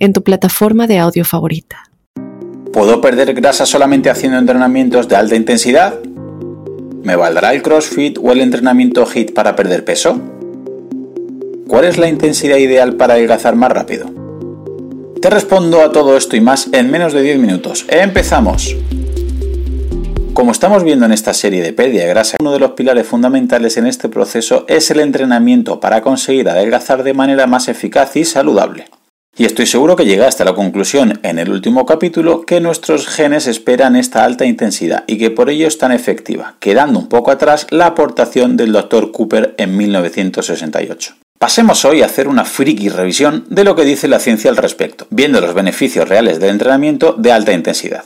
en tu plataforma de audio favorita. ¿Puedo perder grasa solamente haciendo entrenamientos de alta intensidad? ¿Me valdrá el CrossFit o el entrenamiento HIIT para perder peso? ¿Cuál es la intensidad ideal para adelgazar más rápido? Te respondo a todo esto y más en menos de 10 minutos. ¡Empezamos! Como estamos viendo en esta serie de pérdida de grasa, uno de los pilares fundamentales en este proceso es el entrenamiento para conseguir adelgazar de manera más eficaz y saludable. Y estoy seguro que llegaste a la conclusión en el último capítulo que nuestros genes esperan esta alta intensidad y que por ello es tan efectiva, quedando un poco atrás la aportación del Dr. Cooper en 1968. Pasemos hoy a hacer una friki revisión de lo que dice la ciencia al respecto, viendo los beneficios reales del entrenamiento de alta intensidad.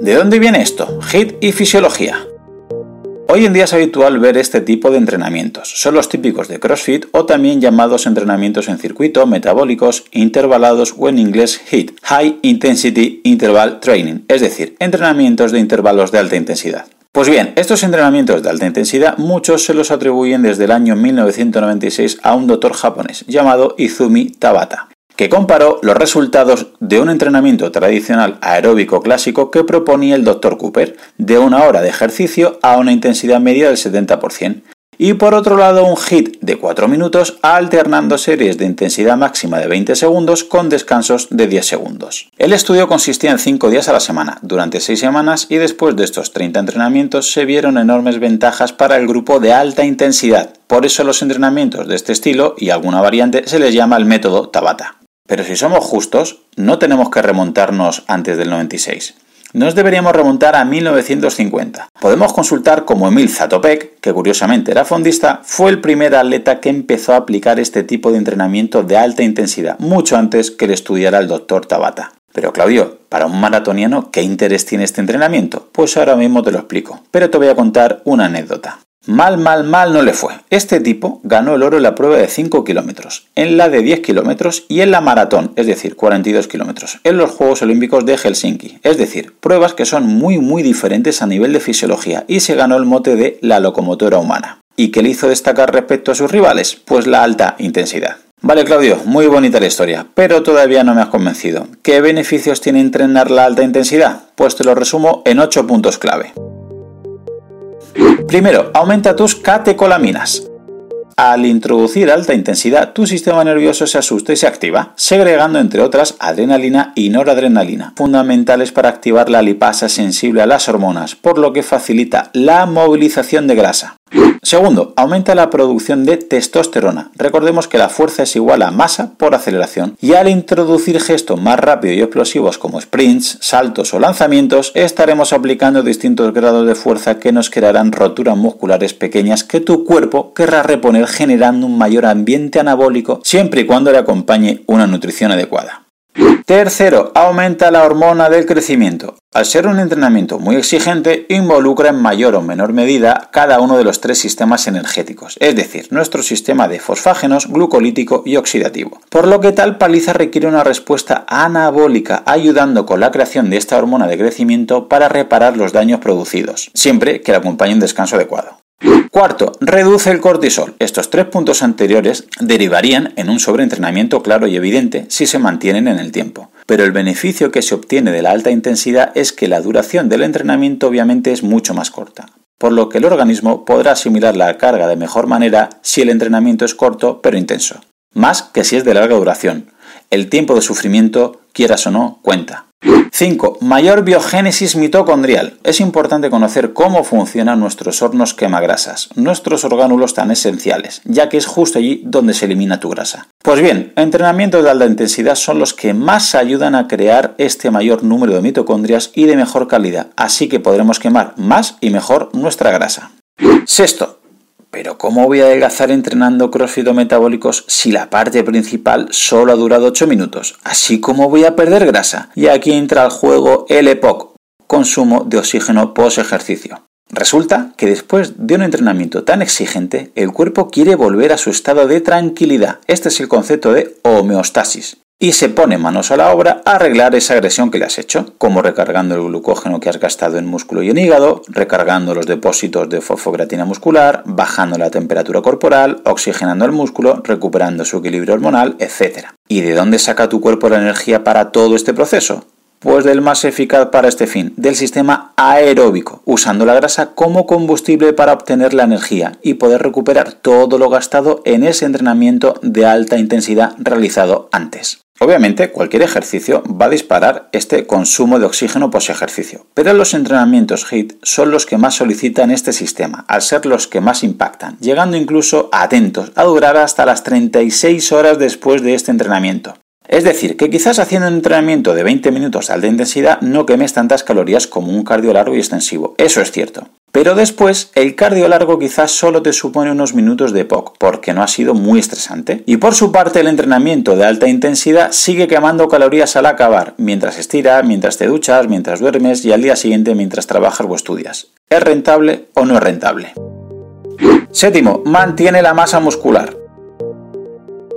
¿De dónde viene esto? HIT y fisiología. Hoy en día es habitual ver este tipo de entrenamientos. Son los típicos de CrossFit o también llamados entrenamientos en circuito, metabólicos, intervalados o en inglés HIIT, High Intensity Interval Training, es decir, entrenamientos de intervalos de alta intensidad. Pues bien, estos entrenamientos de alta intensidad muchos se los atribuyen desde el año 1996 a un doctor japonés llamado Izumi Tabata que comparó los resultados de un entrenamiento tradicional aeróbico clásico que proponía el Dr. Cooper, de una hora de ejercicio a una intensidad media del 70%, y por otro lado un HIT de 4 minutos alternando series de intensidad máxima de 20 segundos con descansos de 10 segundos. El estudio consistía en 5 días a la semana, durante 6 semanas y después de estos 30 entrenamientos se vieron enormes ventajas para el grupo de alta intensidad. Por eso los entrenamientos de este estilo y alguna variante se les llama el método Tabata. Pero si somos justos, no tenemos que remontarnos antes del 96. Nos deberíamos remontar a 1950. Podemos consultar como Emil Zatopek, que curiosamente era fondista, fue el primer atleta que empezó a aplicar este tipo de entrenamiento de alta intensidad, mucho antes que le estudiara el doctor Tabata. Pero Claudio, para un maratoniano, ¿qué interés tiene este entrenamiento? Pues ahora mismo te lo explico, pero te voy a contar una anécdota. Mal, mal, mal no le fue. Este tipo ganó el oro en la prueba de 5 kilómetros, en la de 10 kilómetros y en la maratón, es decir, 42 kilómetros, en los Juegos Olímpicos de Helsinki. Es decir, pruebas que son muy, muy diferentes a nivel de fisiología y se ganó el mote de la locomotora humana. ¿Y qué le hizo destacar respecto a sus rivales? Pues la alta intensidad. Vale, Claudio, muy bonita la historia, pero todavía no me has convencido. ¿Qué beneficios tiene entrenar la alta intensidad? Pues te lo resumo en 8 puntos clave. Primero, aumenta tus catecolaminas. Al introducir alta intensidad, tu sistema nervioso se asusta y se activa, segregando entre otras adrenalina y noradrenalina, fundamentales para activar la lipasa sensible a las hormonas, por lo que facilita la movilización de grasa. Segundo, aumenta la producción de testosterona. Recordemos que la fuerza es igual a masa por aceleración y al introducir gestos más rápidos y explosivos como sprints, saltos o lanzamientos, estaremos aplicando distintos grados de fuerza que nos crearán roturas musculares pequeñas que tu cuerpo querrá reponer generando un mayor ambiente anabólico siempre y cuando le acompañe una nutrición adecuada. Tercero, aumenta la hormona del crecimiento. Al ser un entrenamiento muy exigente, involucra en mayor o menor medida cada uno de los tres sistemas energéticos, es decir, nuestro sistema de fosfágenos, glucolítico y oxidativo. Por lo que tal paliza requiere una respuesta anabólica, ayudando con la creación de esta hormona de crecimiento para reparar los daños producidos, siempre que le acompañe un descanso adecuado. Cuarto, reduce el cortisol. Estos tres puntos anteriores derivarían en un sobreentrenamiento claro y evidente si se mantienen en el tiempo. Pero el beneficio que se obtiene de la alta intensidad es que la duración del entrenamiento obviamente es mucho más corta, por lo que el organismo podrá asimilar la carga de mejor manera si el entrenamiento es corto pero intenso, más que si es de larga duración. El tiempo de sufrimiento, quieras o no, cuenta. 5. Mayor biogénesis mitocondrial. Es importante conocer cómo funcionan nuestros hornos quemagrasas, nuestros orgánulos tan esenciales, ya que es justo allí donde se elimina tu grasa. Pues bien, entrenamientos de alta intensidad son los que más ayudan a crear este mayor número de mitocondrias y de mejor calidad, así que podremos quemar más y mejor nuestra grasa. Sexto, Pero ¿cómo voy a adelgazar entrenando crossfit o metabólicos si la parte principal solo ha durado 8 minutos? Así como voy a perder grasa. Y aquí entra al juego el EPOC, consumo de oxígeno post ejercicio. Resulta que después de un entrenamiento tan exigente, el cuerpo quiere volver a su estado de tranquilidad. Este es el concepto de homeostasis y se pone manos a la obra a arreglar esa agresión que le has hecho, como recargando el glucógeno que has gastado en músculo y en hígado, recargando los depósitos de fosfocreatina muscular, bajando la temperatura corporal, oxigenando el músculo, recuperando su equilibrio hormonal, etc. ¿Y de dónde saca tu cuerpo la energía para todo este proceso? Pues del más eficaz para este fin, del sistema aeróbico, usando la grasa como combustible para obtener la energía y poder recuperar todo lo gastado en ese entrenamiento de alta intensidad realizado antes. Obviamente, cualquier ejercicio va a disparar este consumo de oxígeno post ejercicio, pero los entrenamientos HIIT son los que más solicitan este sistema, al ser los que más impactan, llegando incluso, atentos, a durar hasta las 36 horas después de este entrenamiento. Es decir, que quizás haciendo un entrenamiento de 20 minutos de alta intensidad no quemes tantas calorías como un cardio largo y extensivo, eso es cierto. Pero después, el cardio largo quizás solo te supone unos minutos de POC, porque no ha sido muy estresante. Y por su parte, el entrenamiento de alta intensidad sigue quemando calorías al acabar, mientras estiras, mientras te duchas, mientras duermes y al día siguiente mientras trabajas o estudias. ¿Es rentable o no es rentable? Séptimo, mantiene la masa muscular.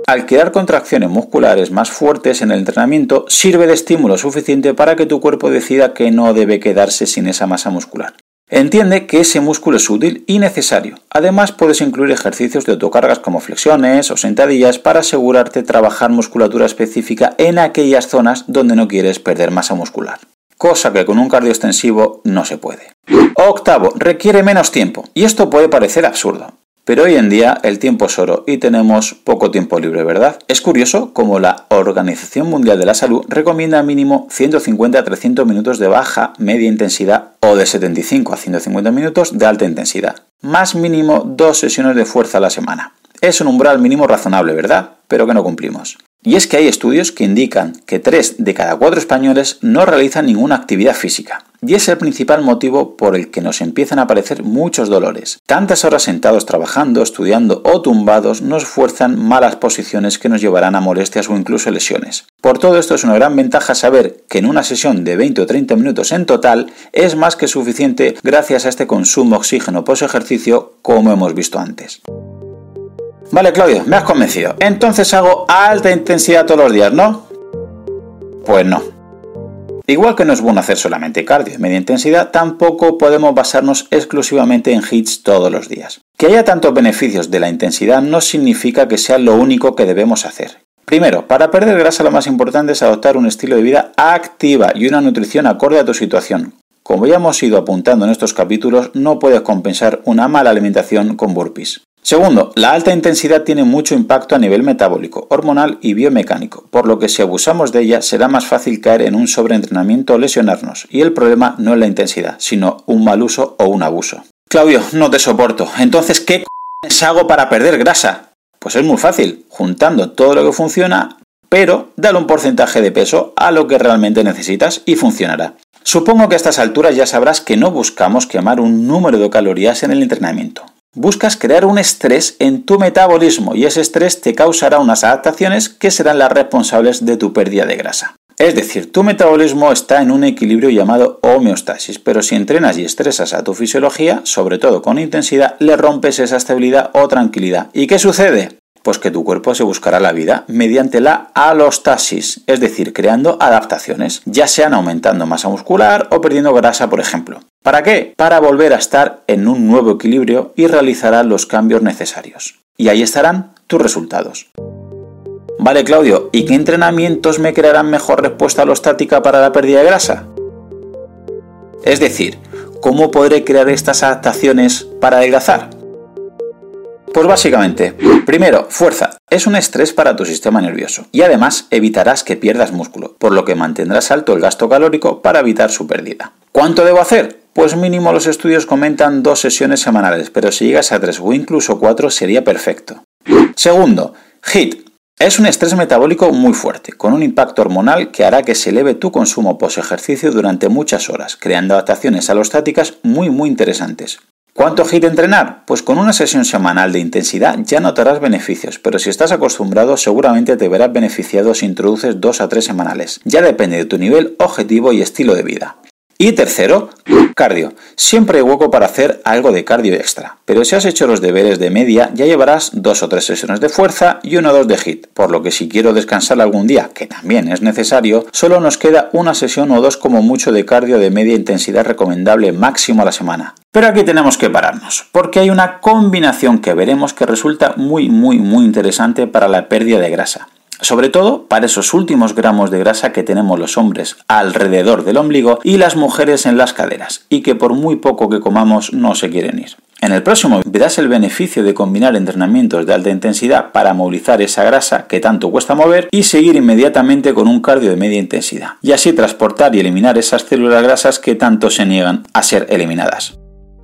Al crear contracciones musculares más fuertes en el entrenamiento, sirve de estímulo suficiente para que tu cuerpo decida que no debe quedarse sin esa masa muscular. Entiende que ese músculo es útil y necesario. Además, puedes incluir ejercicios de autocargas como flexiones o sentadillas para asegurarte trabajar musculatura específica en aquellas zonas donde no quieres perder masa muscular. Cosa que con un cardio extensivo no se puede. Octavo, requiere menos tiempo. Y esto puede parecer absurdo. Pero hoy en día el tiempo es oro y tenemos poco tiempo libre, ¿verdad? Es curioso como la Organización Mundial de la Salud recomienda mínimo 150 a 300 minutos de baja, media intensidad o de 75 a 150 minutos de alta intensidad. Más mínimo dos sesiones de fuerza a la semana. Es un umbral mínimo razonable, ¿verdad? Pero que no cumplimos. Y es que hay estudios que indican que 3 de cada 4 españoles no realizan ninguna actividad física. Y es el principal motivo por el que nos empiezan a aparecer muchos dolores. Tantas horas sentados trabajando, estudiando o tumbados nos fuerzan malas posiciones que nos llevarán a molestias o incluso lesiones. Por todo esto es una gran ventaja saber que en una sesión de 20 o 30 minutos en total es más que suficiente gracias a este consumo de oxígeno post ejercicio como hemos visto antes. Vale, Claudio, me has convencido. Entonces hago alta intensidad todos los días, ¿no? Pues no. Igual que no es bueno hacer solamente cardio y media intensidad, tampoco podemos basarnos exclusivamente en hits todos los días. Que haya tantos beneficios de la intensidad no significa que sea lo único que debemos hacer. Primero, para perder grasa lo más importante es adoptar un estilo de vida activa y una nutrición acorde a tu situación. Como ya hemos ido apuntando en estos capítulos, no puedes compensar una mala alimentación con burpees. Segundo, la alta intensidad tiene mucho impacto a nivel metabólico, hormonal y biomecánico, por lo que si abusamos de ella será más fácil caer en un sobreentrenamiento o lesionarnos, y el problema no es la intensidad, sino un mal uso o un abuso. Claudio, no te soporto. Entonces, ¿qué c hago para perder grasa? Pues es muy fácil, juntando todo lo que funciona, pero dale un porcentaje de peso a lo que realmente necesitas y funcionará. Supongo que a estas alturas ya sabrás que no buscamos quemar un número de calorías en el entrenamiento buscas crear un estrés en tu metabolismo y ese estrés te causará unas adaptaciones que serán las responsables de tu pérdida de grasa. Es decir, tu metabolismo está en un equilibrio llamado homeostasis, pero si entrenas y estresas a tu fisiología, sobre todo con intensidad, le rompes esa estabilidad o tranquilidad. ¿Y qué sucede? Pues que tu cuerpo se buscará la vida mediante la alostasis, es decir, creando adaptaciones, ya sean aumentando masa muscular o perdiendo grasa, por ejemplo. ¿Para qué? Para volver a estar en un nuevo equilibrio y realizará los cambios necesarios. Y ahí estarán tus resultados. Vale, Claudio, ¿y qué entrenamientos me crearán mejor respuesta alostática para la pérdida de grasa? Es decir, ¿cómo podré crear estas adaptaciones para adelgazar? Pues básicamente, primero, fuerza. Es un estrés para tu sistema nervioso y además evitarás que pierdas músculo, por lo que mantendrás alto el gasto calórico para evitar su pérdida. ¿Cuánto debo hacer? Pues mínimo los estudios comentan dos sesiones semanales, pero si llegas a tres o incluso cuatro sería perfecto. Segundo, HIT. Es un estrés metabólico muy fuerte, con un impacto hormonal que hará que se eleve tu consumo post ejercicio durante muchas horas, creando adaptaciones alostáticas muy muy interesantes. ¿Cuánto HIT entrenar? Pues con una sesión semanal de intensidad ya notarás beneficios, pero si estás acostumbrado seguramente te verás beneficiado si introduces dos a tres semanales. Ya depende de tu nivel, objetivo y estilo de vida. Y tercero, cardio. Siempre hay hueco para hacer algo de cardio extra, pero si has hecho los deberes de media ya llevarás dos o tres sesiones de fuerza y uno o dos de hit, por lo que si quiero descansar algún día, que también es necesario, solo nos queda una sesión o dos como mucho de cardio de media intensidad recomendable máximo a la semana. Pero aquí tenemos que pararnos, porque hay una combinación que veremos que resulta muy muy muy interesante para la pérdida de grasa sobre todo para esos últimos gramos de grasa que tenemos los hombres alrededor del ombligo y las mujeres en las caderas, y que por muy poco que comamos no se quieren ir. En el próximo verás el beneficio de combinar entrenamientos de alta intensidad para movilizar esa grasa que tanto cuesta mover y seguir inmediatamente con un cardio de media intensidad, y así transportar y eliminar esas células grasas que tanto se niegan a ser eliminadas.